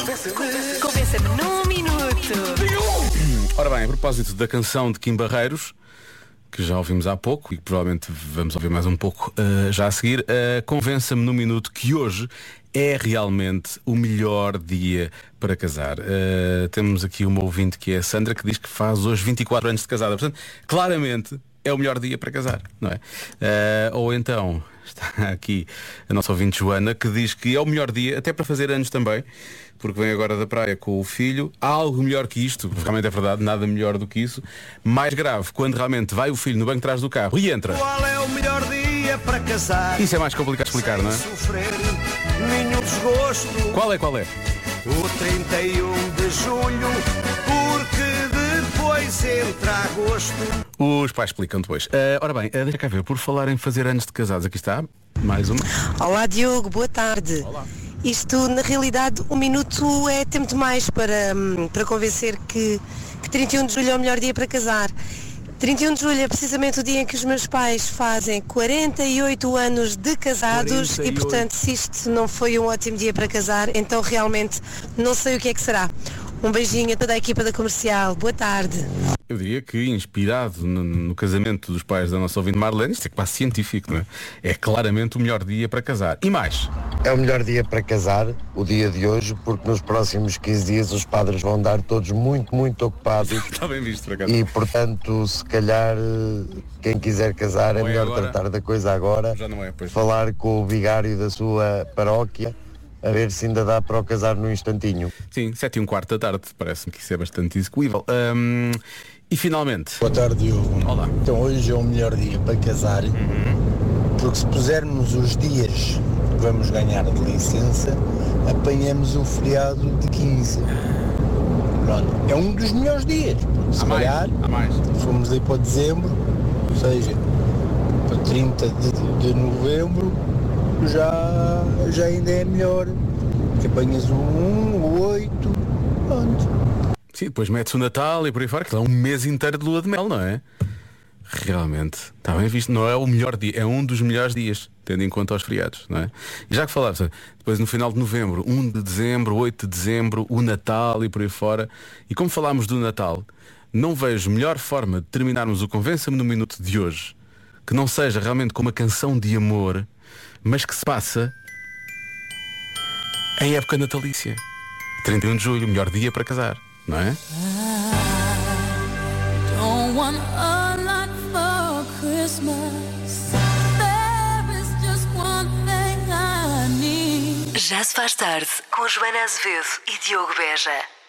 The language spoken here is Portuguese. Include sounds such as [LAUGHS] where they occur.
Convença-me num minuto. Ora bem, a propósito da canção de Kim Barreiros, que já ouvimos há pouco e que provavelmente vamos ouvir mais um pouco eh, já a seguir, eh, convença-me num minuto que hoje é realmente o melhor dia para casar. Eh, temos aqui uma ouvinte que é a Sandra que diz que faz hoje 24 anos de casada. Portanto, claramente é o melhor dia para casar, não é? Eh, ou então, [LAUGHS] está aqui a nossa ouvinte Joana que diz que é o melhor dia, até para fazer anos também, porque vem agora da praia com o filho. Há algo melhor que isto, realmente é verdade, nada melhor do que isso. Mais grave, quando realmente vai o filho no banco de trás do carro e entra. Qual é o melhor dia para casar? Isso é mais complicado de explicar, não é? Sofrer nenhum desgosto. Qual é, qual é? O 31 de julho, porque depois entra agosto. Os pais explicam depois. Eh, ora bem, eh, deixa cá ver, por falar em fazer anos de casados, aqui está, mais uma. Olá Diogo, boa tarde. Isto na realidade um minuto é tempo demais para, hum, para convencer que, que 31 de julho é o melhor dia para casar. 31 de julho é precisamente o dia em que os meus pais fazem 48 anos de casados 48. e portanto se isto não foi um ótimo dia para casar, então realmente não sei o que é que será. Um beijinho a toda a equipa da comercial. Boa tarde. Eu diria que inspirado no, no casamento dos pais da nossa ouvinte Marlene, isto é quase científico, não é? É claramente o melhor dia para casar. E mais, É o melhor dia para casar, o dia de hoje, porque nos próximos 15 dias os padres vão andar todos muito, muito ocupados [LAUGHS] está bem visto por acaso. e, portanto, se calhar, quem quiser casar é Ou é melhor agora. tratar da coisa agora, Já não é, pois. falar com o vigário da sua paróquia, a ver se ainda dá para o casar num instantinho. Sim, 7 e um quarto da tarde, parece-me que isso é bastante execuível. Hum, e finalmente, Boa tarde, Diogo. Olá. Então hoje é o melhor dia para casar, porque se pusermos os dias que vamos ganhar de licença, apanhamos o feriado de 15. Pronto, é um dos melhores dias, porque se há mais, calhar há mais. fomos aí para dezembro, ou seja, para 30 de, de novembro, já, já ainda é melhor. Que apanhas o 1, o 8, pronto. Sim, depois mete-se o Natal e por aí fora, que dá um mês inteiro de lua de mel, não é? Realmente, está bem visto, não é o melhor dia, é um dos melhores dias, tendo em conta os feriados, não é? E já que falavas, depois no final de novembro, 1 de dezembro, 8 de dezembro, o Natal e por aí fora, e como falámos do Natal, não vejo melhor forma de terminarmos o Convença-me no Minuto de hoje, que não seja realmente com uma canção de amor, mas que se passa em época natalícia. 31 de julho, melhor dia para casar, não é? Don't want a lot for Christmas. There is just one thing I need. Já se faz tarde com Joana Azevedo e Diogo Beja.